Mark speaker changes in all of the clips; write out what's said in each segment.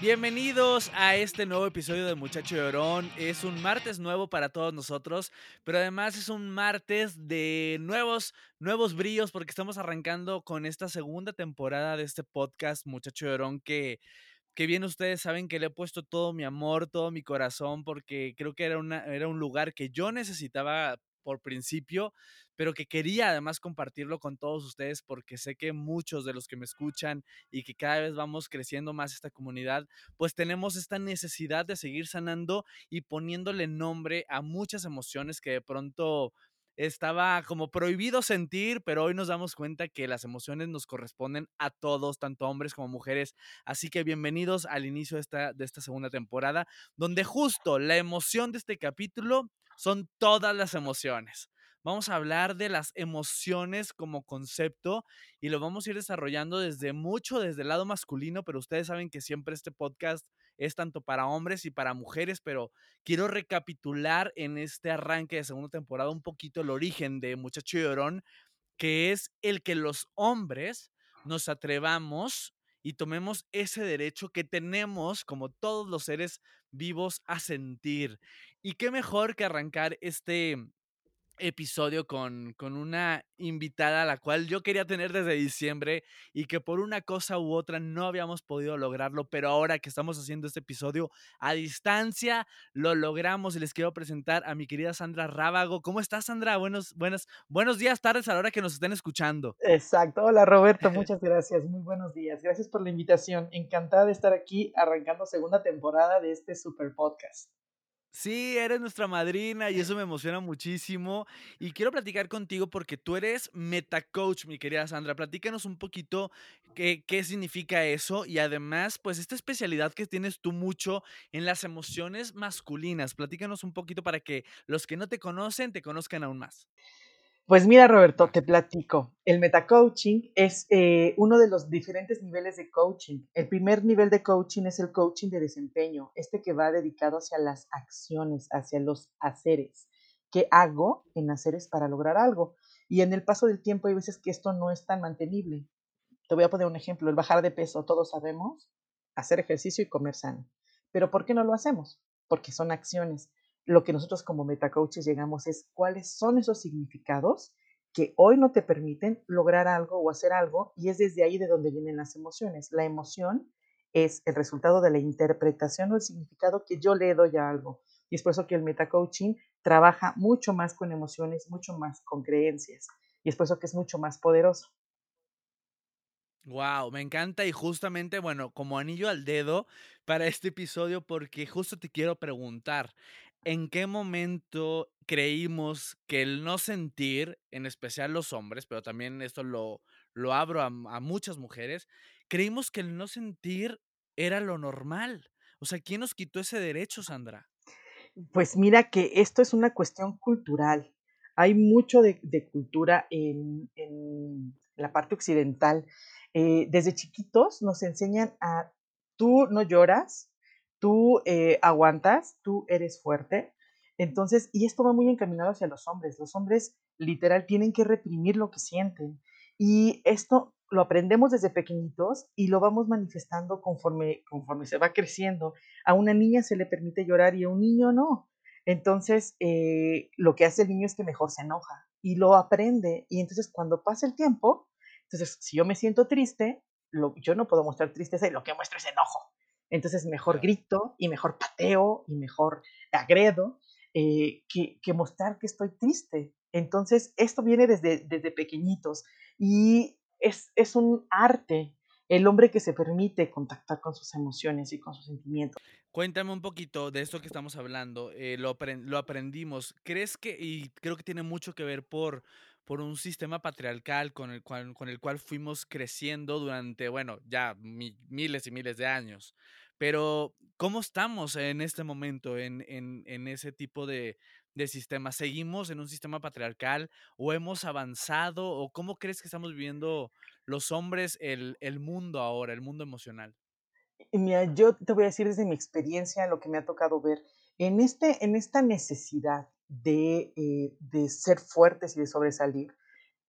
Speaker 1: Bienvenidos a este nuevo episodio de Muchacho Llorón. Es un martes nuevo para todos nosotros, pero además es un martes de nuevos, nuevos brillos porque estamos arrancando con esta segunda temporada de este podcast Muchacho Llorón que, que bien ustedes saben que le he puesto todo mi amor, todo mi corazón porque creo que era, una, era un lugar que yo necesitaba por principio, pero que quería además compartirlo con todos ustedes porque sé que muchos de los que me escuchan y que cada vez vamos creciendo más esta comunidad, pues tenemos esta necesidad de seguir sanando y poniéndole nombre a muchas emociones que de pronto estaba como prohibido sentir, pero hoy nos damos cuenta que las emociones nos corresponden a todos, tanto hombres como mujeres. Así que bienvenidos al inicio esta, de esta segunda temporada, donde justo la emoción de este capítulo son todas las emociones. Vamos a hablar de las emociones como concepto y lo vamos a ir desarrollando desde mucho, desde el lado masculino, pero ustedes saben que siempre este podcast es tanto para hombres y para mujeres, pero quiero recapitular en este arranque de segunda temporada un poquito el origen de Muchacho Llorón, que es el que los hombres nos atrevamos y tomemos ese derecho que tenemos como todos los seres vivos a sentir. Y qué mejor que arrancar este episodio con, con, una invitada a la cual yo quería tener desde diciembre y que por una cosa u otra no habíamos podido lograrlo, pero ahora que estamos haciendo este episodio a distancia, lo logramos y les quiero presentar a mi querida Sandra Rábago. ¿Cómo estás, Sandra? Buenos, buenos, buenos días, tardes a la hora que nos estén escuchando.
Speaker 2: Exacto. Hola, Roberto. Muchas gracias. Muy buenos días. Gracias por la invitación. Encantada de estar aquí arrancando segunda temporada de este super podcast.
Speaker 1: Sí, eres nuestra madrina y eso me emociona muchísimo. Y quiero platicar contigo porque tú eres metacoach, mi querida Sandra. Platícanos un poquito qué, qué significa eso y además, pues esta especialidad que tienes tú mucho en las emociones masculinas. Platícanos un poquito para que los que no te conocen te conozcan aún más.
Speaker 2: Pues mira, Roberto, te platico. El metacoaching es eh, uno de los diferentes niveles de coaching. El primer nivel de coaching es el coaching de desempeño, este que va dedicado hacia las acciones, hacia los haceres. ¿Qué hago en haceres para lograr algo? Y en el paso del tiempo hay veces que esto no es tan mantenible. Te voy a poner un ejemplo, el bajar de peso, todos sabemos, hacer ejercicio y comer sano. Pero ¿por qué no lo hacemos? Porque son acciones lo que nosotros como metacoaches llegamos es cuáles son esos significados que hoy no te permiten lograr algo o hacer algo y es desde ahí de donde vienen las emociones. La emoción es el resultado de la interpretación o el significado que yo le doy a algo. Y es por eso que el metacoaching trabaja mucho más con emociones, mucho más con creencias. Y es por eso que es mucho más poderoso.
Speaker 1: Wow, me encanta y justamente, bueno, como anillo al dedo para este episodio, porque justo te quiero preguntar, ¿en qué momento creímos que el no sentir, en especial los hombres, pero también esto lo, lo abro a, muchas mujeres, creímos que el no sentir era lo normal? O sea, ¿quién nos quitó ese derecho, Sandra?
Speaker 2: Pues mira que esto es una cuestión cultural. Hay mucho de, cultura en, en, la parte occidental. Eh, desde chiquitos nos enseñan a tú no lloras, tú eh, aguantas, tú eres fuerte. Entonces, y esto va muy encaminado hacia los hombres. Los hombres literal tienen que reprimir lo que sienten. Y esto lo aprendemos desde pequeñitos y lo vamos manifestando conforme, conforme se va creciendo. A una niña se le permite llorar y a un niño no. Entonces, eh, lo que hace el niño es que mejor se enoja y lo aprende. Y entonces, cuando pasa el tiempo, entonces, si yo me siento triste, lo, yo no puedo mostrar tristeza y lo que muestro es enojo. Entonces, mejor grito y mejor pateo y mejor agredo eh, que, que, mostrar que estoy triste. Entonces, esto viene desde, desde pequeñitos y es, es un arte el hombre que se permite contactar con sus emociones y con sus sentimientos.
Speaker 1: Cuéntame un poquito de esto que estamos hablando. Eh, lo, lo, aprendimos. ¿Crees que, y creo que tiene mucho que ver por, por un sistema patriarcal con el cual, con el cual fuimos creciendo durante, bueno, ya miles y miles de años. Pero, ¿cómo estamos en este momento en, en, en ese tipo de, de sistema? ¿Seguimos en un sistema patriarcal o hemos avanzado? ¿O cómo crees que estamos viviendo los hombres el, el mundo ahora, el mundo emocional?
Speaker 2: Mira, yo te voy a decir desde mi experiencia lo que me ha tocado ver. En, este, en esta necesidad de, eh, de ser fuertes y de sobresalir,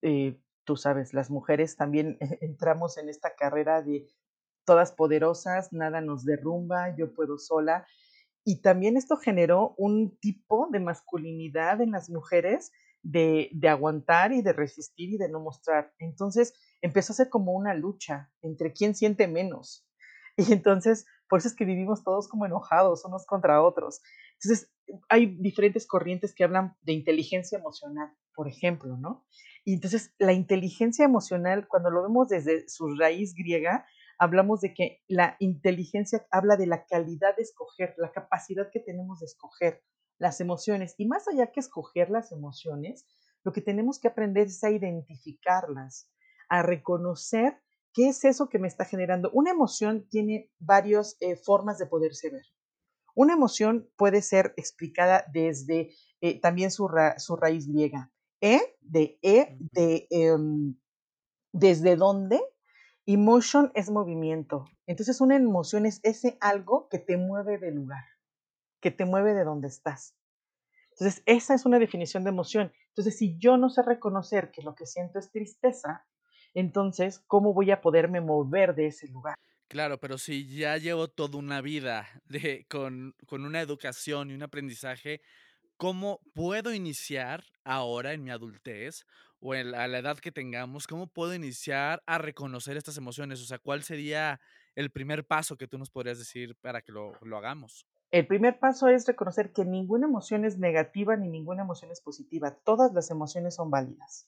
Speaker 2: eh, tú sabes, las mujeres también entramos en esta carrera de todas poderosas, nada nos derrumba, yo puedo sola. Y también esto generó un tipo de masculinidad en las mujeres de, de, aguantar y de resistir y de no mostrar. Entonces empezó a ser como una lucha entre quién siente menos. Y entonces, por eso es que vivimos todos como enojados unos contra otros. Entonces, hay diferentes corrientes que hablan de inteligencia emocional, por ejemplo, ¿no? Y entonces, la inteligencia emocional, cuando lo vemos desde su raíz griega, hablamos de que la inteligencia habla de la calidad de escoger, la capacidad que tenemos de escoger las emociones. Y más allá que escoger las emociones, lo que tenemos que aprender es a identificarlas, a reconocer qué es eso que me está generando. Una emoción tiene varias eh, formas de poderse ver. Una emoción puede ser explicada desde eh, también su, ra su, raíz griega. E, de E, de eh, desde dónde. Emotion es movimiento. Entonces una emoción es ese algo que te mueve del lugar, que te mueve de donde estás. Entonces esa es una definición de emoción. Entonces si yo no sé reconocer que lo que siento es tristeza, entonces ¿cómo voy a poderme mover de ese lugar?
Speaker 1: Claro, pero si ya llevo toda una vida de, con, con una educación y un aprendizaje, ¿cómo puedo iniciar ahora en mi adultez o en la, a la edad que tengamos, cómo puedo iniciar a reconocer estas emociones? O sea, ¿cuál sería el primer paso que tú nos podrías decir para que lo, lo hagamos?
Speaker 2: El primer paso es reconocer que ninguna emoción es negativa ni ninguna emoción es positiva. Todas las emociones son válidas.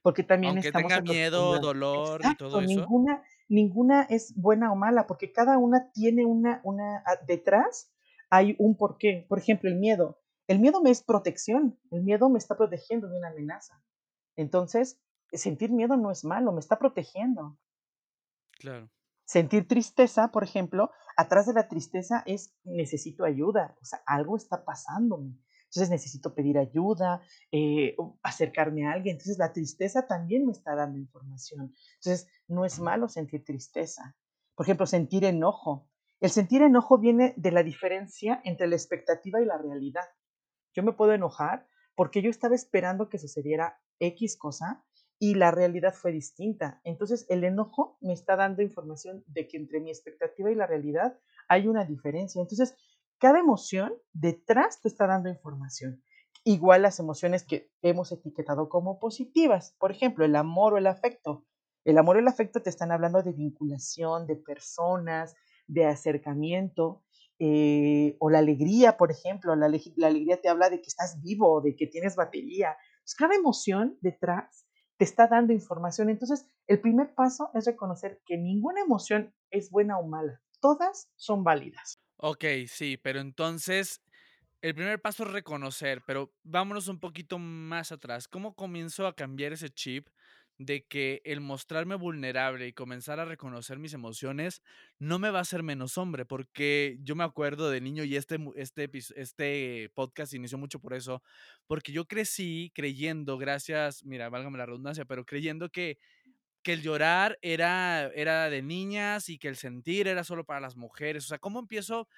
Speaker 2: Porque también
Speaker 1: Aunque
Speaker 2: estamos
Speaker 1: tenga miedo, dolor y todo eso.
Speaker 2: ninguna, ninguna es buena o mala, porque cada una tiene una, una ah, detrás hay un porqué. Por ejemplo, el miedo. El miedo me es protección. El miedo me está protegiendo de una amenaza. Entonces, sentir miedo no es malo, me está protegiendo.
Speaker 1: Claro.
Speaker 2: Sentir tristeza, por ejemplo, atrás de la tristeza es necesito ayuda, o sea, algo está pasándome. Entonces necesito pedir ayuda, eh, acercarme a alguien. Entonces la tristeza también me está dando información. Entonces no es malo sentir tristeza. Por ejemplo, sentir enojo. El sentir enojo viene de la diferencia entre la expectativa y la realidad. Yo me puedo enojar porque yo estaba esperando que sucediera X cosa y la realidad fue distinta. Entonces el enojo me está dando información de que entre mi expectativa y la realidad hay una diferencia. Entonces cada emoción detrás te está dando información. Igual las emociones que hemos etiquetado como positivas, por ejemplo, el amor o el afecto. El amor o el afecto te están hablando de vinculación, de personas, de acercamiento, eh, o la alegría, por ejemplo. La, alegría te habla de que estás vivo, de que tienes batería. Pues cada emoción detrás te está dando información. Entonces, el primer paso es reconocer que ninguna emoción es buena o mala. Todas son válidas.
Speaker 1: Ok, sí, pero entonces el primer paso es reconocer, pero vámonos un poquito más atrás. ¿Cómo comienzo a cambiar ese chip de que el mostrarme vulnerable y comenzar a reconocer mis emociones no me va a hacer menos hombre? Porque yo me acuerdo de niño y este, este, este podcast inició mucho por eso, porque yo crecí creyendo, gracias, mira, válgame la redundancia, pero creyendo que que el llorar era, era de niñas y que el sentir era solo para las mujeres. O sea, ¿cómo empiezo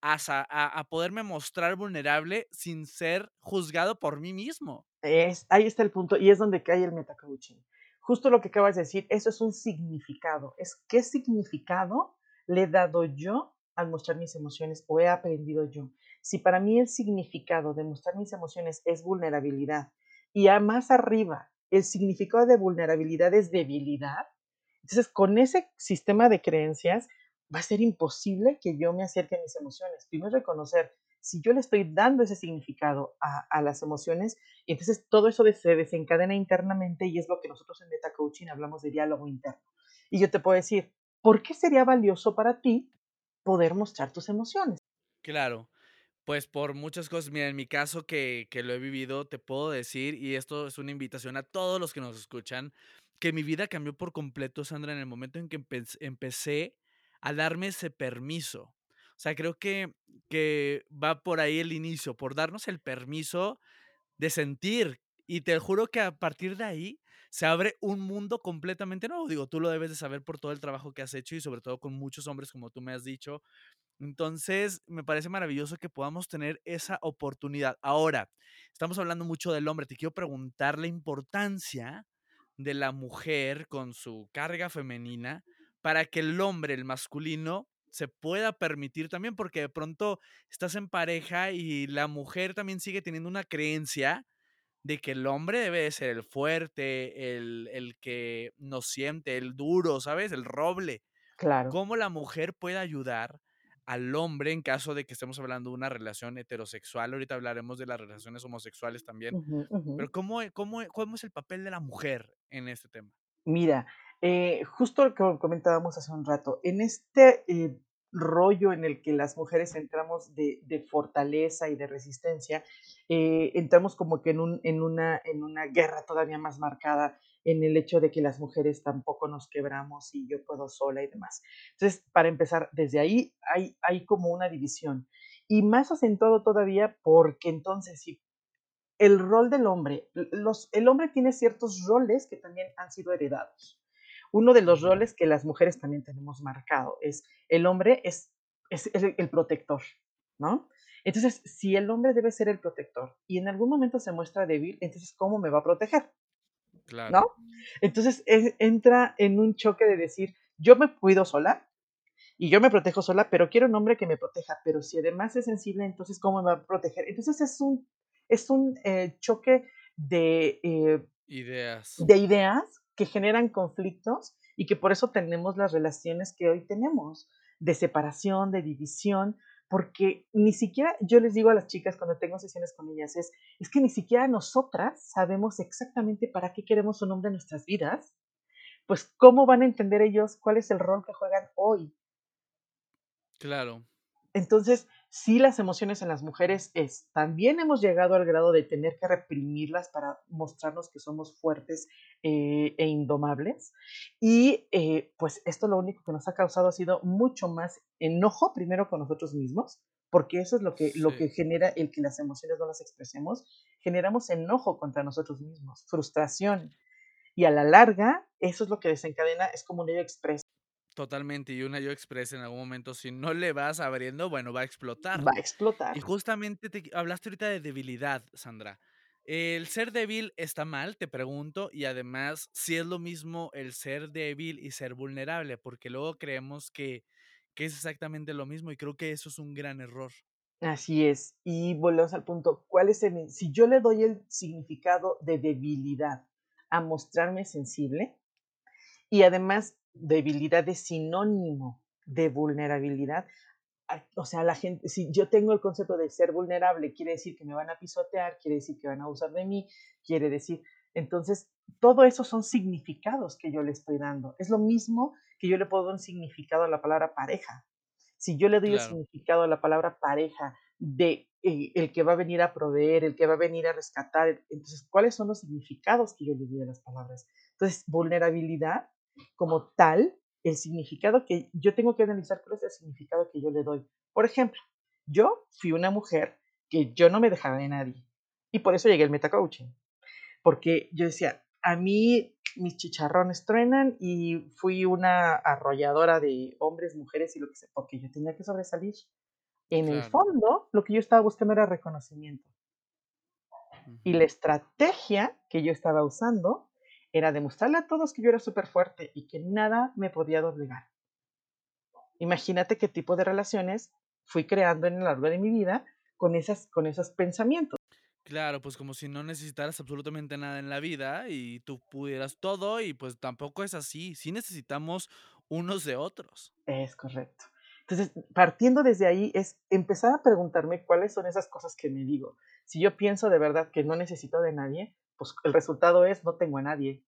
Speaker 1: a, a, a poderme mostrar vulnerable sin ser juzgado por mí mismo?
Speaker 2: Es, ahí está el punto y es donde cae el metacoaching. Justo lo que acabas de decir, eso es un significado. Es qué significado le he dado yo al mostrar mis emociones o he aprendido yo. Si para mí el significado de mostrar mis emociones es vulnerabilidad y a más arriba el significado de vulnerabilidad es debilidad, entonces con ese sistema de creencias va a ser imposible que yo me acerque a mis emociones. Primero reconocer si yo le estoy dando ese significado a, las emociones, y entonces todo eso se desencadena internamente y es lo que nosotros en Meta Coaching hablamos de diálogo interno. Y yo te puedo decir, ¿por qué sería valioso para ti poder mostrar tus emociones?
Speaker 1: Claro, Pues por muchas cosas, mira, en mi caso que, que lo he vivido, te puedo decir, y esto es una invitación a todos los que nos escuchan, que mi vida cambió por completo, Sandra, en el momento en que empe- empecé a darme ese permiso. O sea, creo que, que va por ahí el inicio, por darnos el permiso de sentir. Y te juro que a partir de ahí se abre un mundo completamente nuevo. Digo, tú lo debes de saber por todo el trabajo que has hecho y sobre todo con muchos hombres, como tú me has dicho entonces, me parece maravilloso que podamos tener esa oportunidad. Ahora, estamos hablando mucho del hombre. Te quiero preguntar la importancia de la mujer con su carga femenina para que el hombre, el masculino, se pueda permitir también, porque de pronto estás en pareja y la mujer también sigue teniendo una creencia de que el hombre debe de ser el fuerte, el, el que nos siente, el duro, ¿sabes? El roble
Speaker 2: Claro.
Speaker 1: cómo la mujer puede ayudar al hombre en caso de que estemos hablando de una relación heterosexual. Ahorita hablaremos de las relaciones homosexuales también, pero ¿cómo, cómo, cómo es el papel de la mujer en este tema?
Speaker 2: Mira, eh, justo lo que comentábamos hace un rato, en este eh, rollo en el que las mujeres entramos de, de fortaleza y de resistencia, eh, entramos como que en, un, en, una, en una guerra todavía más marcada en el hecho de que las mujeres tampoco nos quebramos y yo puedo sola y demás. Entonces, para empezar, desde ahí hay, hay como una división. Y más acentuado todavía porque entonces si el rol del hombre. Los, el hombre tiene ciertos roles que también han sido heredados. Uno de los roles que las mujeres también tenemos marcado es el hombre es, es, es el protector, ¿no? Entonces, si el hombre debe ser el protector y en algún momento se muestra débil, entonces, ¿cómo me va a proteger?
Speaker 1: Claro,
Speaker 2: ¿No? Entonces, es- entra en un choque de decir, yo me cuido sola, y yo me protejo sola, pero quiero un hombre que me proteja. Pero si además es sensible, entonces ¿cómo me va a proteger? Entonces es un, es un eh, choque de, eh,
Speaker 1: ideas.
Speaker 2: de ideas que generan conflictos y que por eso tenemos las relaciones que hoy tenemos, de separación, de división, porque ni siquiera, yo les digo a las chicas cuando tengo sesiones con ellas, es, es que ni siquiera nosotras sabemos exactamente para qué queremos un hombre en nuestras vidas, pues cómo van a entender ellos cuál es el rol que juegan hoy.
Speaker 1: Claro,
Speaker 2: Entonces, sí, las emociones en las mujeres es, también hemos llegado al grado de tener que reprimirlas para mostrarnos que somos fuertes eh, e indomables. Y eh, pues esto lo único que nos ha causado ha sido mucho más enojo, primero con nosotros mismos, porque eso es lo que, lo que genera el que las emociones no las expresemos. Generamos enojo contra nosotros mismos, frustración. Y a la larga, eso es lo que desencadena, es como un ello expreso,
Speaker 1: totalmente. Y una yo expresa en algún momento, si no le vas abriendo, bueno, va a explotar.
Speaker 2: va a explotar.
Speaker 1: Y justamente te hablaste ahorita de debilidad, Sandra. ¿El ser débil está mal? Te pregunto. Y además, si es lo mismo el ser débil y ser vulnerable, porque luego creemos que, que es exactamente lo mismo y creo que eso es un gran error.
Speaker 2: Así es. Y volvemos al punto, ¿cuál es el, si yo le doy el significado de debilidad a mostrarme sensible y además debilidad es sinónimo de vulnerabilidad, o sea, la gente, si yo tengo el concepto de ser vulnerable, quiere decir que me van a pisotear, quiere decir que van a abusar de mí, quiere decir, entonces, todo eso son significados que yo le estoy dando. Es lo mismo que yo le puedo dar un significado a la palabra pareja. Si yo le doy el
Speaker 1: Claro,
Speaker 2: significado a la palabra pareja de eh, el que va a venir a proveer, el que va a venir a rescatar, entonces, ¿cuáles son los significados que yo le doy a las palabras? Entonces, vulnerabilidad como tal el significado que yo tengo que analizar cuál es el significado que yo le doy. Por ejemplo, yo fui una mujer que yo no me dejaba de nadie y por eso llegué al metacoaching, porque yo decía, a mí mis chicharrones truenan y fui una arrolladora de hombres, mujeres y lo que sea, porque yo tenía que sobresalir. En el fondo, lo que yo estaba buscando era reconocimiento. Y la estrategia que yo estaba usando era demostrarle a todos que yo era súper fuerte y que nada me podía doblegar. Imagínate qué tipo de relaciones fui creando en lo largo de mi vida con, esas, con esos pensamientos.
Speaker 1: Claro, pues como si no necesitaras absolutamente nada en la vida y tú pudieras todo y pues tampoco es así. Sí necesitamos unos de otros.
Speaker 2: Es correcto. Entonces, partiendo desde ahí es empezar a preguntarme cuáles son esas cosas que me digo. Si yo pienso de verdad que no necesito de nadie, pues el resultado es no tengo a nadie.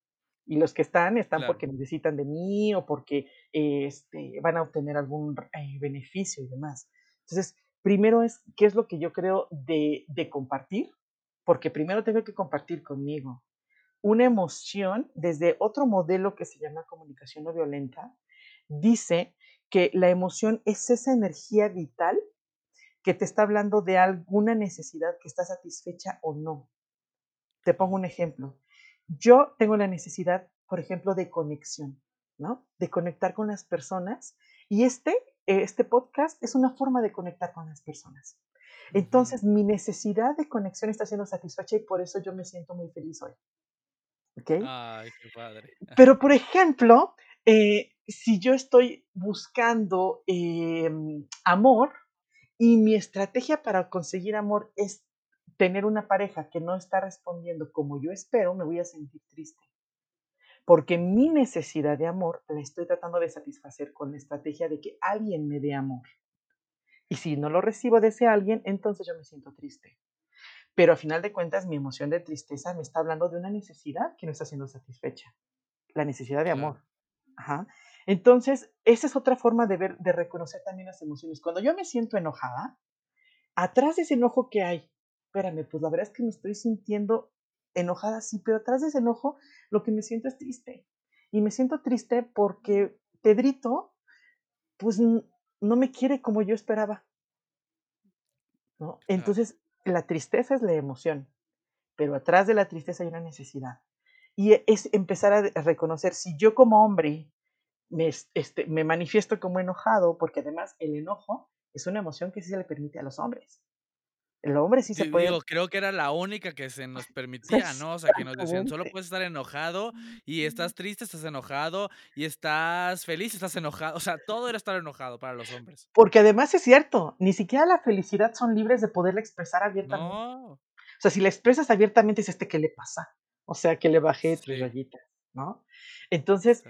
Speaker 2: Y los que están, están
Speaker 1: Claro.
Speaker 2: porque necesitan de mí o porque eh, este, van a obtener algún eh, beneficio y demás. Entonces, primero es qué es lo que yo creo de, de compartir, porque primero tengo que compartir conmigo una emoción desde otro modelo que se llama comunicación no violenta, dice que la emoción es esa energía vital que te está hablando de alguna necesidad que está satisfecha o no. Te pongo un ejemplo. Yo tengo la necesidad, por ejemplo, de conexión, ¿no? De conectar con las personas y este, este podcast es una forma de conectar con las personas. Entonces, mi necesidad de conexión está siendo satisfecha y por eso yo me siento muy feliz hoy. ¿Ok?
Speaker 1: Ay, qué padre.
Speaker 2: Pero, por ejemplo, eh, si yo estoy buscando em, amor y mi estrategia para conseguir amor es tener una pareja que no está respondiendo como yo espero, me voy a sentir triste. Porque mi necesidad de amor la estoy tratando de satisfacer con la estrategia de que alguien me dé amor. Y si no lo recibo de ese alguien, entonces yo me siento triste. Pero a final de cuentas, mi emoción de tristeza me está hablando de una necesidad que no está siendo satisfecha. La necesidad de amor. Ajá. Entonces, esa es otra forma de ver, de reconocer también las emociones. Cuando yo me siento enojada, atrás de ese enojo que hay, espérame, pues la verdad es que me estoy sintiendo enojada, sí, pero atrás de ese enojo lo que me siento es triste. Y me siento triste porque Pedrito, pues no me quiere como yo esperaba. ¿no? Entonces, la tristeza es la emoción, pero atrás de la tristeza hay una necesidad. Y es empezar a reconocer si yo como hombre me, este, me manifiesto como enojado, porque además el enojo es una emoción que sí se le permite a los hombres. El hombre sí se puede.
Speaker 1: Digo, creo que era la única que se nos permitía, ¿no? O sea, que nos decían, solo puedes estar enojado y estás triste, estás enojado y estás feliz, estás enojado. O sea, todo era estar enojado para los hombres.
Speaker 2: Porque además es cierto, ni siquiera la felicidad son libres de poderla expresar abiertamente. No. O sea, si la expresas abiertamente, es este, ¿qué le pasa? O sea, que le bajé tres rayitas, ¿no? Entonces,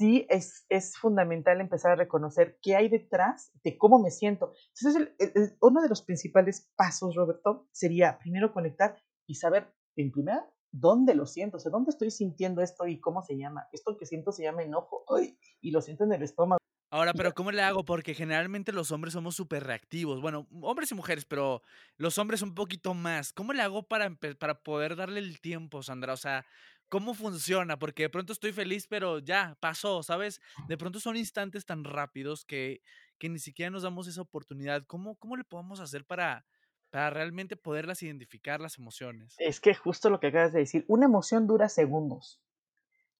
Speaker 2: sí es, es, fundamental empezar a reconocer qué hay detrás de cómo me siento. Entonces, uno de los principales pasos, Roberto, sería primero conectar y saber, en primer, dónde lo siento, o sea, dónde estoy sintiendo esto y cómo se llama. Esto que siento se llama enojo, ¡ay! y lo siento en el estómago.
Speaker 1: Ahora, pero ¿cómo le hago? Porque generalmente los hombres somos súper reactivos. Bueno, hombres y mujeres, pero los hombres un poquito más. ¿Cómo le hago para, para poder darle el tiempo, Sandra? O sea, ¿Cómo funciona? Porque de pronto estoy feliz, pero ya, pasó, ¿sabes? De pronto son instantes tan rápidos que, que ni siquiera nos damos esa oportunidad. ¿Cómo, cómo le podemos hacer para, para realmente poderlas identificar las emociones?
Speaker 2: Es que justo lo que acabas de decir, una emoción dura segundos.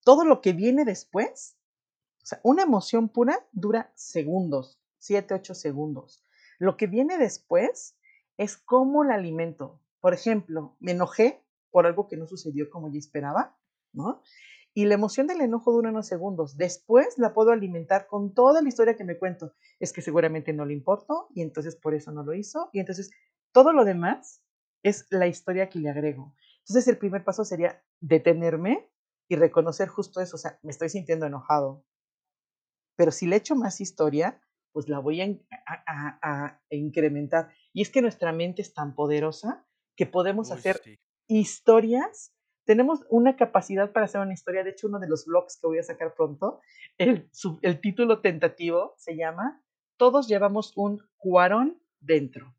Speaker 2: Todo lo que viene después, o sea, una emoción pura dura segundos, siete, ocho segundos. Lo que viene después es cómo la alimento. Por ejemplo, me enojé por algo que no sucedió como yo esperaba ¿no? Y la emoción del enojo dura unos segundos. Después la puedo alimentar con toda la historia que me cuento. Es que seguramente no le importó y entonces por eso no lo hizo. Y entonces todo lo demás es la historia que le agrego. Entonces el primer paso sería detenerme y reconocer justo eso. O sea, me estoy sintiendo enojado. Pero si le echo más historia, pues la voy a, incrementar. Y es que nuestra mente es tan poderosa que podemos hacer historias tenemos una capacidad para hacer una historia. De hecho, uno de los blogs que voy a sacar pronto, el, el título tentativo se llama Todos llevamos un cuarón dentro.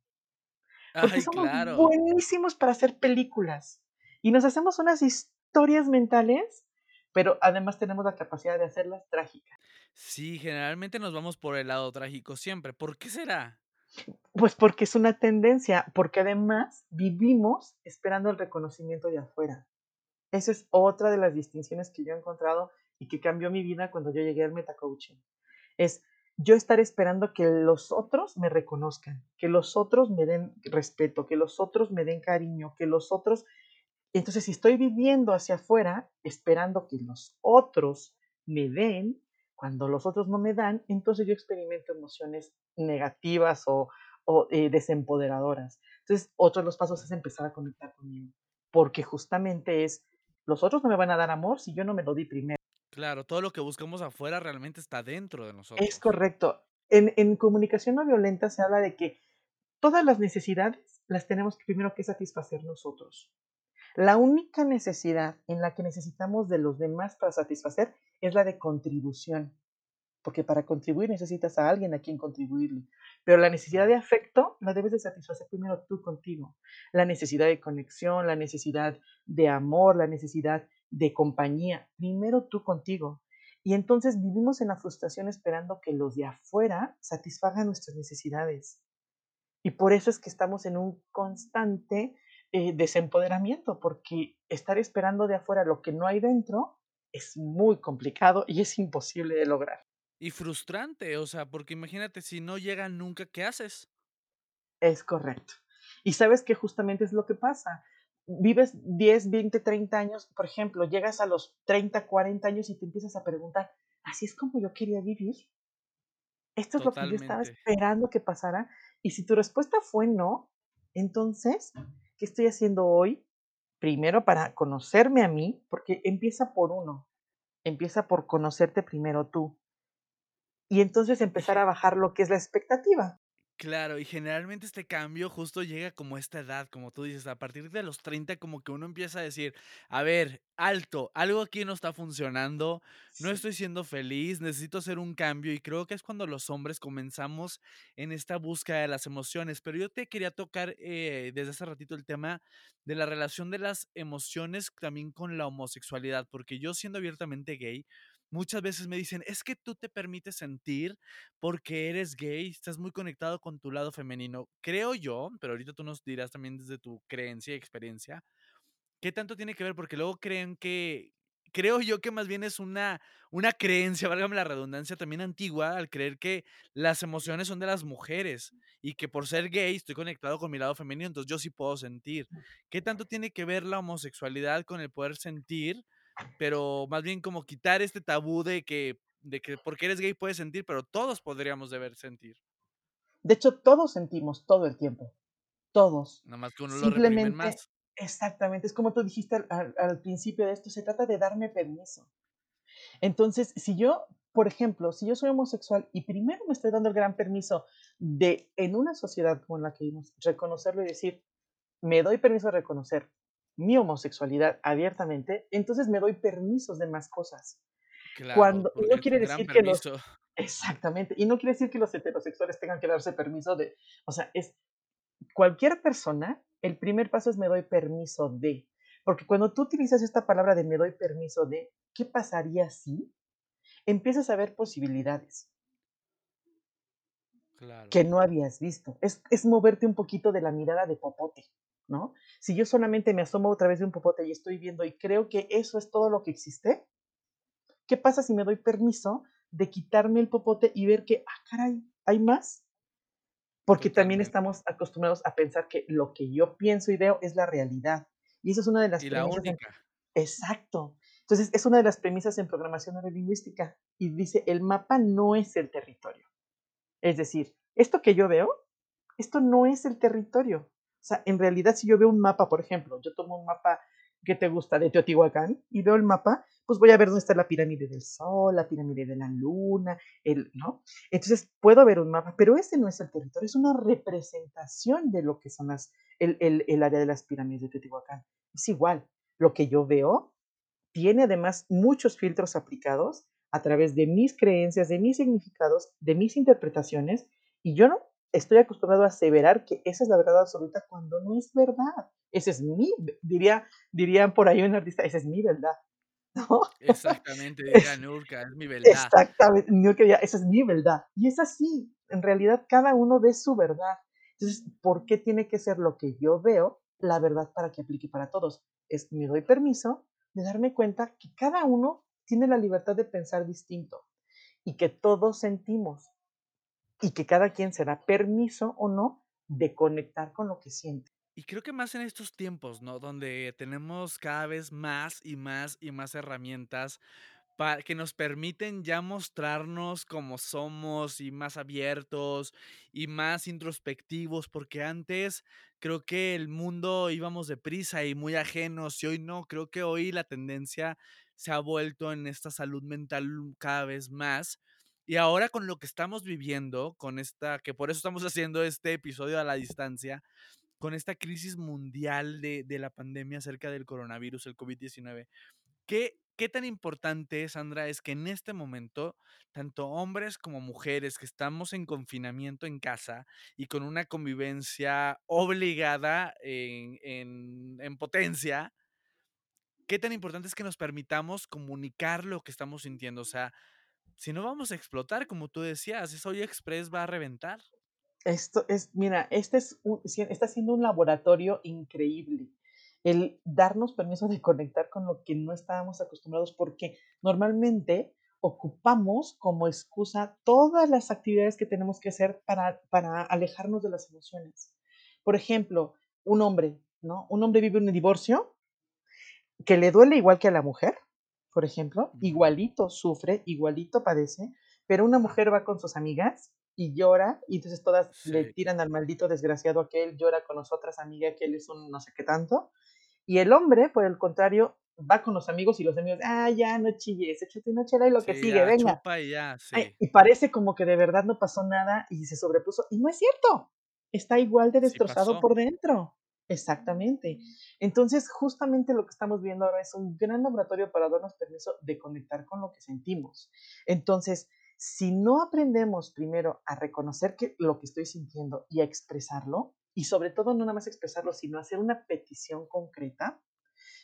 Speaker 2: Porque somos buenísimos para hacer películas y nos hacemos unas historias mentales, pero además tenemos la capacidad de hacerlas trágicas.
Speaker 1: Sí, generalmente nos vamos por el lado trágico siempre. ¿Por qué será?
Speaker 2: Pues porque es una tendencia, porque además vivimos esperando el reconocimiento de afuera. Esa es otra de las distinciones que yo he encontrado y que cambió mi vida cuando yo llegué al metacoaching. Es yo estar esperando que los otros me reconozcan, que los otros me den respeto, que los otros me den cariño, que los otros... Entonces, si estoy viviendo hacia afuera, esperando que los otros me den, cuando los otros no me dan, entonces yo experimento emociones negativas o, eh, desempoderadoras. Entonces, otro de los pasos es empezar a conectar conmigo, porque justamente es los otros no me van a dar amor si yo no me lo di primero.
Speaker 1: Claro, todo lo que buscamos afuera realmente está dentro de nosotros.
Speaker 2: Es correcto. En, en comunicación no violenta se habla de que todas las necesidades las tenemos primero que satisfacer nosotros. La única necesidad en la que necesitamos de los demás para satisfacer es la de contribución. Porque para contribuir necesitas a alguien a quien contribuirle. Pero la necesidad de afecto la debes de satisfacer primero tú contigo. La necesidad de conexión, la necesidad de amor, la necesidad de compañía, primero tú contigo. Y entonces vivimos en la frustración esperando que los de afuera satisfagan nuestras necesidades. Y por eso es que estamos en un constante eh, desempoderamiento, porque estar esperando de afuera lo que no hay dentro es muy complicado y es imposible de lograr.
Speaker 1: Y frustrante, o sea, porque imagínate si no llega nunca, ¿qué haces?
Speaker 2: Es correcto. Y sabes que justamente es lo que pasa. Vives 10, 20, 30 años, por ejemplo, llegas a los 30, 40 años y te empiezas a preguntar, ¿así es como yo quería vivir? Esto es lo que yo estaba esperando que pasara. Y si tu respuesta fue no, entonces, ¿qué estoy haciendo hoy? Primero para conocerme a mí, porque empieza por uno, empieza por conocerte primero tú. Y entonces empezar a bajar lo que es la expectativa.
Speaker 1: Claro, y generalmente este cambio justo llega como a esta edad, como tú dices, a partir de los 30 como que uno empieza a decir, a ver, alto, algo aquí no está funcionando, no estoy siendo feliz, necesito hacer un cambio y creo que es cuando los hombres comenzamos en esta búsqueda de las emociones, pero yo te quería tocar eh, desde hace ratito el tema de la relación de las emociones también con la homosexualidad, porque yo siendo abiertamente gay, muchas veces me dicen, es que tú te permites sentir porque eres gay, estás muy conectado con tu lado femenino. Creo yo, pero ahorita tú nos dirás también desde tu creencia y experiencia, ¿qué tanto tiene que ver? Porque luego creen que, creo yo que más bien es una, una creencia, válgame la redundancia, también antigua, al creer que las emociones son de las mujeres y que por ser gay estoy conectado con mi lado femenino, entonces yo sí puedo sentir. ¿Qué tanto tiene que ver la homosexualidad con el poder sentir? Pero más bien como quitar este tabú de que, de que porque eres gay puedes sentir, pero todos podríamos deber sentir.
Speaker 2: De hecho, todos sentimos todo el tiempo. Todos.
Speaker 1: Nada más que uno Simplemente, lo más.
Speaker 2: Exactamente. Es como tú dijiste al, al principio de esto, se trata de darme permiso. Entonces, si yo, por ejemplo, si yo soy homosexual y primero me estoy dando el gran permiso de, en una sociedad como la que vimos, reconocerlo y decir, me doy permiso de reconocer mi homosexualidad abiertamente, entonces me doy permisos de más cosas. Claro, Cuando no quiere decir que los exactamente, y no quiere decir que los heterosexuales tengan que darse permiso de, o sea, es cualquier persona, el primer paso es me doy permiso de, porque cuando tú utilizas esta palabra de me doy permiso de, ¿qué pasaría si empiezas a ver posibilidades? que no habías visto. Es, es moverte un poquito de la mirada de popote. ¿No? Si yo solamente me asomo otra vez de un popote y estoy viendo y creo que eso es todo lo que existe, ¿qué pasa si me doy permiso de quitarme el popote y ver que, ah, caray, hay más? Porque también estamos acostumbrados a pensar que lo que yo pienso y veo es la realidad. Y eso es una de las
Speaker 1: y la única.
Speaker 2: Exacto. Entonces, es una de las premisas en programación neurolingüística. Y dice, el mapa no es el territorio. Es decir, esto que yo veo, esto no es el territorio. O sea, en realidad si yo veo un mapa, por ejemplo, yo tomo un mapa que te gusta de Teotihuacán y veo el mapa, pues voy a ver dónde está la pirámide del Sol, la pirámide de la Luna, el, ¿no? Entonces puedo ver un mapa, pero ese no es el territorio, es una representación de lo que son las, el, el, el área de las pirámides de Teotihuacán. Es igual, lo que yo veo tiene además muchos filtros aplicados a través de mis creencias, de mis significados, de mis interpretaciones, y yo no estoy acostumbrado a aseverar que esa es la verdad absoluta cuando no es verdad. Esa es mi, diría, dirían por ahí un artista, esa es mi verdad. ¿No?
Speaker 1: Exactamente, diría Nurka, es mi verdad.
Speaker 2: Exactamente, Nurka diría, esa es mi verdad. Y es así, en realidad cada uno ve su verdad. Entonces, ¿por qué tiene que ser lo que yo veo la verdad para que aplique para todos? Es, me doy permiso de darme cuenta que cada uno tiene la libertad de pensar distinto y que todos sentimos y que cada quien se da permiso o no de conectar con lo que siente.
Speaker 1: Y creo que más en estos tiempos, ¿no? Donde tenemos cada vez más y más y más herramientas que nos permiten ya mostrarnos como somos y más abiertos y más introspectivos, porque antes creo que el mundo íbamos deprisa y muy ajenos y hoy no, creo que hoy la tendencia se ha vuelto en esta salud mental cada vez más y ahora con lo que estamos viviendo, con esta, que por eso estamos haciendo este episodio a la distancia, con esta crisis mundial de, la pandemia acerca del coronavirus, el COVID-19, ¿qué ¿qué tan importante, Sandra, es que en este momento, tanto hombres como mujeres que estamos en confinamiento en casa y con una convivencia obligada en, en- en potencia, qué tan importante es que nos permitamos comunicar lo que estamos sintiendo? O sea, si no vamos a explotar, como tú decías, esa olla express va a reventar.
Speaker 2: Esto es, mira, este es un- está siendo un laboratorio increíble. El darnos permiso de conectar con lo que no estábamos acostumbrados, porque normalmente ocupamos como excusa todas las actividades que tenemos que hacer para, para alejarnos de las emociones. Por ejemplo, un hombre, ¿no? Un hombre vive un divorcio que le duele igual que a la mujer, por ejemplo, igualito sufre, igualito padece, pero una mujer va con sus amigas y llora y entonces todas le tiran al maldito desgraciado que él llora con las otras amigas que él es un no sé qué tanto. Y el hombre, por el contrario, va con los amigos y los amigos, ah, ya no chilles, échate una chela y lo que sigue,
Speaker 1: ya
Speaker 2: venga.
Speaker 1: chupa y ya,
Speaker 2: Ay,
Speaker 1: sí,
Speaker 2: y parece como que de verdad no pasó nada y se sobrepuso. Y no es cierto. Está igual de destrozado por dentro. Exactamente. Entonces, justamente lo que estamos viendo ahora es un gran laboratorio para darnos permiso de conectar con lo que sentimos. Entonces, si no aprendemos primero a reconocer que lo que estoy sintiendo y a expresarlo, y sobre todo no nada más expresarlo, sino hacer una petición concreta,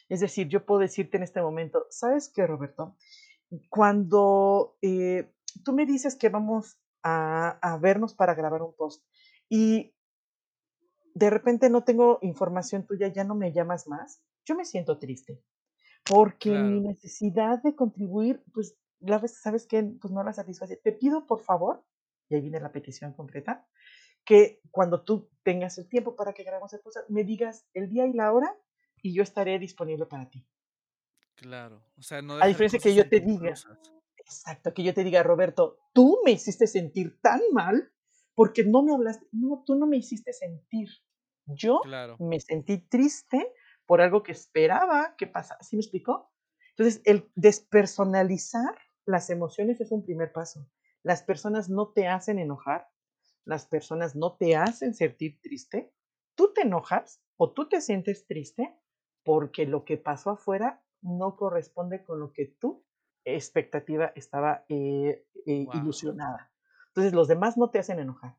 Speaker 2: es decir, yo puedo decirte en este momento, ¿sabes qué, Roberto? Cuando eh, tú me dices que vamos a, a vernos para grabar un post y de repente no tengo información tuya, ya no me llamas más, yo me siento triste, porque mi
Speaker 1: Claro,
Speaker 2: necesidad de contribuir, pues, la vez, ¿sabes qué? Pues no la satisface. Te pido, por favor, y ahí viene la petición concreta, que cuando tú tengas el tiempo para que grabemos el post, me digas el día y la hora y yo estaré disponible para ti.
Speaker 1: claro. O sea, no
Speaker 2: A diferencia que yo te diga, exacto, que yo te diga, Roberto, tú me hiciste sentir tan mal porque no me hablaste. No, tú no me hiciste sentir. Yo
Speaker 1: Claro,
Speaker 2: me sentí triste por algo que esperaba que pasara. ¿Sí me explicó? Entonces, el despersonalizar las emociones es un primer paso. Las personas no te hacen enojar, las personas no te hacen sentir triste. Tú te enojas o tú te sientes triste porque lo que pasó afuera no corresponde con lo que tu expectativa estaba eh, eh,
Speaker 1: wow,
Speaker 2: ilusionada. Entonces, los demás no te hacen enojar,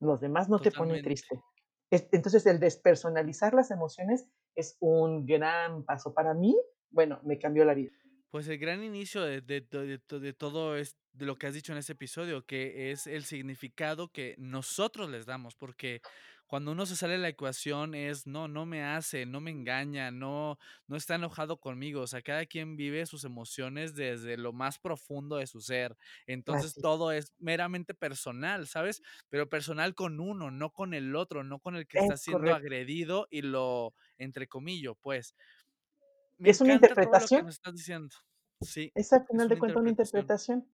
Speaker 2: los demás no te ponen triste. Es- Entonces, el despersonalizar las emociones es un gran paso. Para mí, bueno, me cambió la vida.
Speaker 1: Pues el gran inicio de todo es de lo que has dicho en este episodio, que es el significado que nosotros les damos, porque cuando uno se sale de la ecuación es, no, no me hace, no me engaña, no, no está enojado conmigo, o sea, cada quien vive sus emociones desde lo más profundo de su ser, entonces
Speaker 2: Así
Speaker 1: todo es meramente personal, ¿sabes? Pero personal con uno, no con el otro, no con el que está
Speaker 2: es
Speaker 1: siendo
Speaker 2: correcto.
Speaker 1: agredido y lo, entre comillas, pues. Me
Speaker 2: Es una
Speaker 1: encanta todo lo que
Speaker 2: interpretación.
Speaker 1: nos estás diciendo. Sí,
Speaker 2: Es al final de cuentas una
Speaker 1: interpretación.
Speaker 2: interpretación.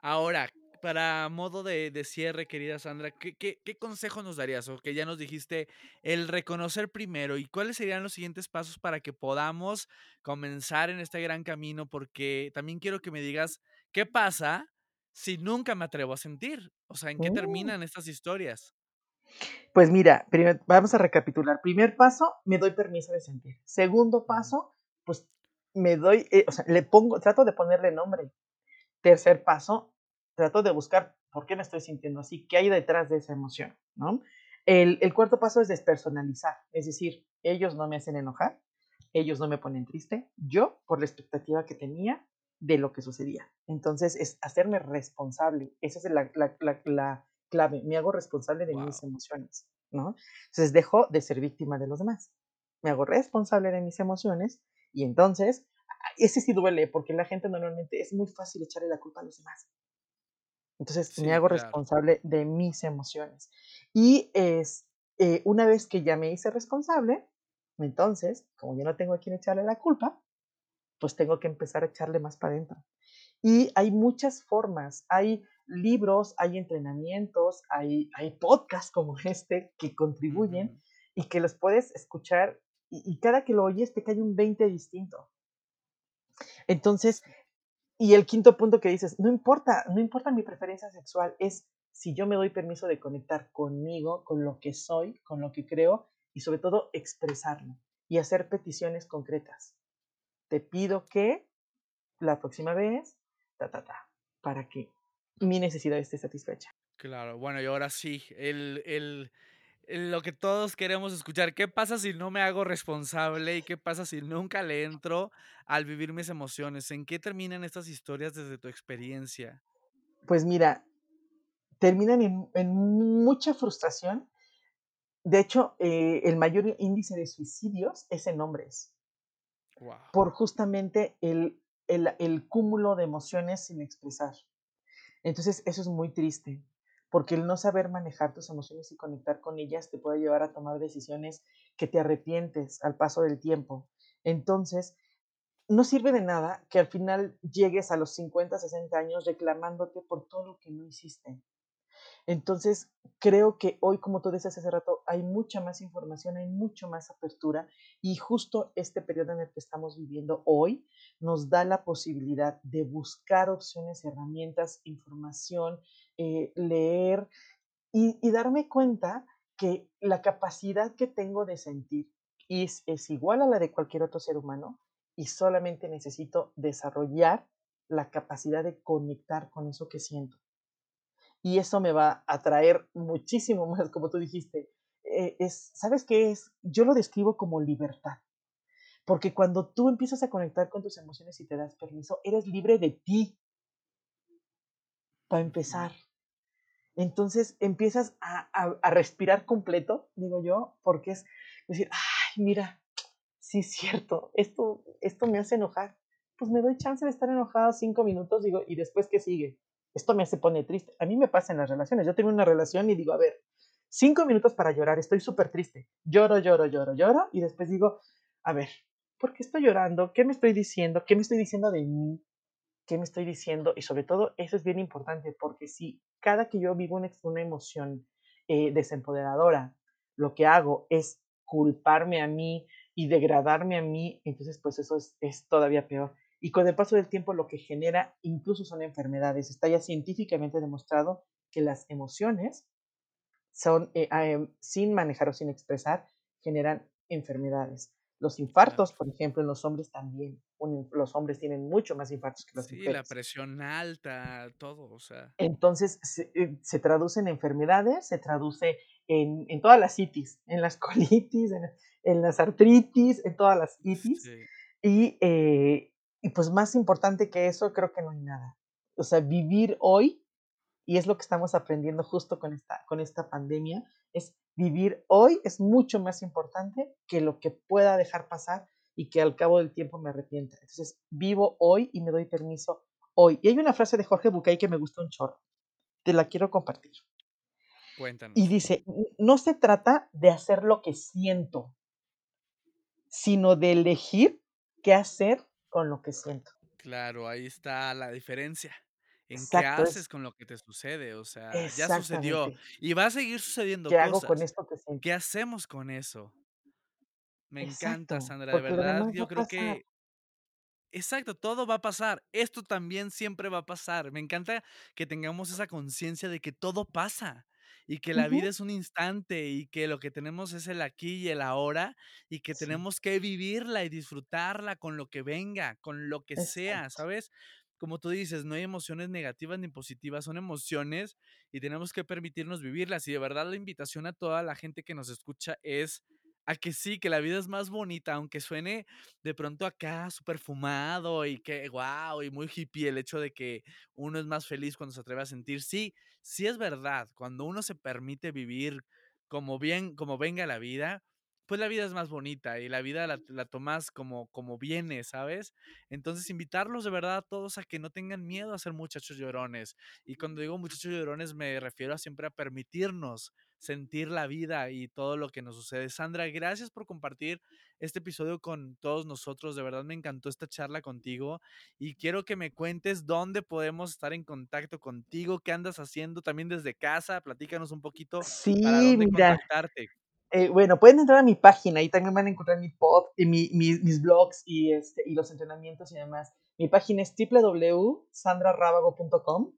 Speaker 1: Ahora, para modo de, de cierre, querida Sandra, ¿qué, qué, qué consejo nos darías? O que ya nos dijiste el reconocer primero y cuáles serían los siguientes pasos para que podamos comenzar en este gran camino, porque también quiero que me digas qué pasa si nunca me atrevo a sentir. O sea, ¿en qué
Speaker 2: Mm.
Speaker 1: terminan estas historias?
Speaker 2: Pues mira, vamos a recapitular. Primer paso, me doy permiso de sentir. Segundo paso, pues me doy, eh, o sea, le pongo, trato de ponerle nombre. Tercer paso, trato de buscar por qué me estoy sintiendo así, qué hay detrás de esa emoción, ¿no? El, el cuarto paso es despersonalizar, es decir, ellos no me hacen enojar, ellos no me ponen triste, yo por la expectativa que tenía de lo que sucedía. Entonces es hacerme responsable, esa es la, la- la- la clave, me hago responsable de mis emociones, ¿no? Entonces dejo de ser víctima de los demás, me hago responsable de mis emociones y entonces ese sí duele porque la gente normalmente es muy fácil echarle la culpa a los demás. Entonces me
Speaker 1: sí,
Speaker 2: hago
Speaker 1: claro.
Speaker 2: responsable de mis emociones. Y es, eh, una vez que ya me hice responsable, entonces, como yo no tengo a quien echarle la culpa, pues tengo que empezar a echarle más para adentro. Y hay muchas formas, hay libros, hay entrenamientos, hay, hay podcasts como este que contribuyen y que los puedes escuchar y, y cada que lo oyes te cae un 20 distinto. Entonces, y el quinto punto que dices, no importa, no importa mi preferencia sexual, es si yo me doy permiso de conectar conmigo, con lo que soy, con lo que creo y sobre todo expresarlo y hacer peticiones concretas. Te pido que la próxima vez, ta, ta, ta, para que mi necesidad esté satisfecha.
Speaker 1: Claro, bueno, y ahora sí, el, el, lo que todos queremos escuchar, ¿qué pasa si no me hago responsable y qué pasa si nunca le entro al vivir mis emociones? ¿En qué terminan estas historias desde tu experiencia?
Speaker 2: Pues mira, terminan en, en mucha frustración. De hecho, eh, el mayor índice de suicidios es en hombres,
Speaker 1: Wow.
Speaker 2: por justamente el, el, el cúmulo de emociones sin expresar. Entonces, eso es muy triste, porque el no saber manejar tus emociones y conectar con ellas te puede llevar a tomar decisiones que te arrepientes al paso del tiempo. Entonces, no sirve de nada que al final llegues a los 50, 60 años reclamándote por todo lo que no hiciste. Entonces, creo que hoy, como tú decías hace rato, hay mucha más información, hay mucho más apertura y justo este periodo en el que estamos viviendo hoy nos da la posibilidad de buscar opciones, herramientas, información, eh, leer y, y, darme cuenta que la capacidad que tengo de sentir es, es igual a la de cualquier otro ser humano y solamente necesito desarrollar la capacidad de conectar con eso que siento y eso me va a traer muchísimo más, como tú dijiste. Eh, es, ¿Sabes qué es? Yo lo describo como libertad. Porque cuando tú empiezas a conectar con tus emociones y te das permiso, eres libre de ti. Para empezar. Entonces empiezas a, a, respirar completo, digo yo, porque es decir, ay, mira, sí es cierto, esto, esto me hace enojar. Pues me doy chance de estar enojada cinco minutos, digo, y después, ¿qué sigue? esto me hace pone triste. A mí me pasa en las relaciones. Yo tengo una relación y digo, a ver, cinco minutos para llorar, estoy súper triste. Lloro, lloro, lloro, lloro. Y después digo, a ver, ¿por qué estoy llorando? ¿Qué me estoy diciendo? ¿Qué me estoy diciendo de mí? ¿Qué me estoy diciendo? Y sobre todo, eso es bien importante, porque si cada que yo vivo una, emoción eh, desempoderadora, lo que hago es culparme a mí y degradarme a mí, entonces pues eso es, es todavía peor. Y con el paso del tiempo lo que genera incluso son enfermedades. Está ya científicamente demostrado que las emociones son, eh, eh, sin manejar o sin expresar, generan enfermedades. Los infartos, por ejemplo, en los hombres también. Un, los hombres tienen mucho más infartos que las
Speaker 1: sí,
Speaker 2: mujeres.
Speaker 1: la presión alta, todo, o sea.
Speaker 2: Entonces, se, eh, se traduce en enfermedades, se traduce en, en, todas las itis, en las colitis, en, en las artritis, en todas las itis. Sí. Y, eh, y pues más importante que eso, creo que no hay nada. O sea, vivir hoy, y es lo que estamos aprendiendo justo con esta, con esta pandemia, es vivir hoy es mucho más importante que lo que pueda dejar pasar y que al cabo del tiempo me arrepienta. Entonces, vivo hoy y me doy permiso hoy. Y hay una frase de Jorge Bucay que me gusta un chorro. Te la quiero compartir.
Speaker 1: Cuéntanos.
Speaker 2: Y dice, no se trata de hacer lo que siento, sino de elegir qué hacer con lo que siento.
Speaker 1: Claro, ahí está la diferencia. ¿En
Speaker 2: Exacto,
Speaker 1: qué
Speaker 2: es-
Speaker 1: haces con lo que te sucede? O sea, ya sucedió
Speaker 2: Exactamente.
Speaker 1: y va a seguir sucediendo
Speaker 2: ¿Qué hago con
Speaker 1: cosas.
Speaker 2: esto que siento?
Speaker 1: ¿Qué hacemos con eso? Me encanta,
Speaker 2: Exacto,
Speaker 1: Sandra, de
Speaker 2: porque lo
Speaker 1: verdad,
Speaker 2: demás va
Speaker 1: yo
Speaker 2: a
Speaker 1: creo
Speaker 2: pasar.
Speaker 1: que Exacto, todo va a pasar. Esto también siempre va a pasar. Me encanta que tengamos esa conciencia de que todo pasa y que la vida es un instante y que lo que tenemos es el aquí y el ahora y que
Speaker 2: Sí,
Speaker 1: tenemos que vivirla y disfrutarla con lo que venga, con lo que sea,
Speaker 2: exacto.
Speaker 1: ¿sabes? Como tú dices, no hay emociones negativas ni positivas, son emociones y tenemos que permitirnos vivirlas. Y de verdad la invitación a toda la gente que nos escucha es a que sí, que la vida es más bonita, aunque suene de pronto acá súper fumado y que guau, y muy hippie el hecho de que uno es más feliz cuando se atreve a sentir. Sí, sí es verdad, cuando uno se permite vivir como bien, como venga la vida, pues la vida es más bonita y la vida la, la tomas como, como viene, ¿sabes? Entonces invitarlos de verdad a todos a que no tengan miedo a ser muchachos llorones. Y cuando digo muchachos llorones me refiero a siempre a permitirnos sentir la vida y todo lo que nos sucede. Sandra, gracias por compartir este episodio con todos nosotros. De verdad me encantó esta charla contigo y quiero que me cuentes dónde podemos estar en contacto contigo, qué andas haciendo también desde casa. Platícanos un poquito para
Speaker 2: Sí,
Speaker 1: dónde
Speaker 2: mira,
Speaker 1: contactarte.
Speaker 2: Eh, bueno, pueden entrar a mi página, ahí también van a encontrar mi pod, y mi- mi- mis blogs y, este, y los entrenamientos y demás. Mi página es www.sandrarábago.com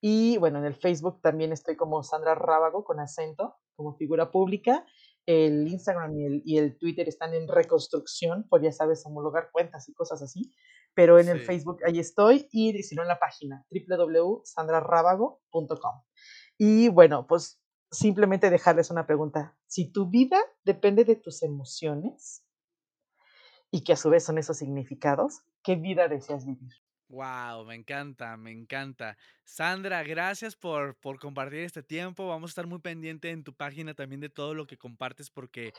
Speaker 2: y bueno, en el Facebook también estoy como Sandra Rábago con acento, como figura pública. El Instagram y el, y el Twitter están en reconstrucción, por ya sabes, homologar cuentas y cosas así. pero en el Facebook ahí estoy y si no en la página www.sandrarábago.com. Y bueno, pues simplemente dejarles una pregunta. Si tu vida depende de tus emociones y que a su vez son esos significados, ¿qué vida deseas vivir?
Speaker 1: Wow, me encanta, me encanta. Sandra, gracias por, por compartir este tiempo. Vamos a estar muy pendiente en tu página también de todo lo que compartes porque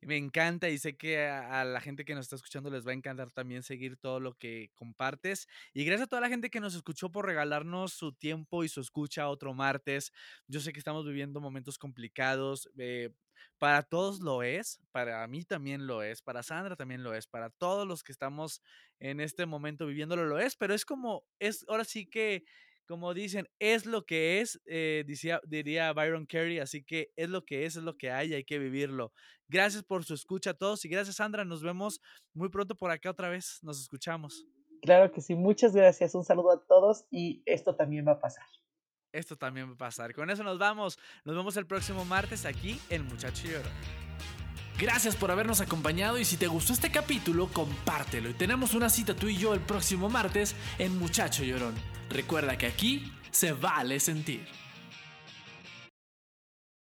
Speaker 1: me encanta y sé que a, la gente que nos está escuchando les va a encantar también seguir todo lo que compartes. Y gracias a toda la gente que nos escuchó por regalarnos su tiempo y su escucha otro martes. Yo sé que estamos viviendo momentos complicados. Eh, para todos lo es, para mí también lo es, para Sandra también lo es, para todos los que estamos en este momento viviéndolo lo es, pero es como, es ahora sí que como dicen, es lo que es, eh, diría Byron Carey, así que es lo que es, es lo que hay, hay que vivirlo. Gracias por su escucha a todos y gracias Sandra, nos vemos muy pronto por acá otra vez, nos escuchamos.
Speaker 2: Claro que sí, muchas gracias, un saludo a todos y esto también va a pasar.
Speaker 1: Esto también va a pasar. Con eso nos vamos. Nos vemos el próximo martes aquí en Muchacho Llorón.
Speaker 3: Gracias por habernos acompañado y si te gustó este capítulo, compártelo. Y tenemos una cita tú y yo el próximo martes en Muchacho Llorón. Recuerda que aquí se vale sentir.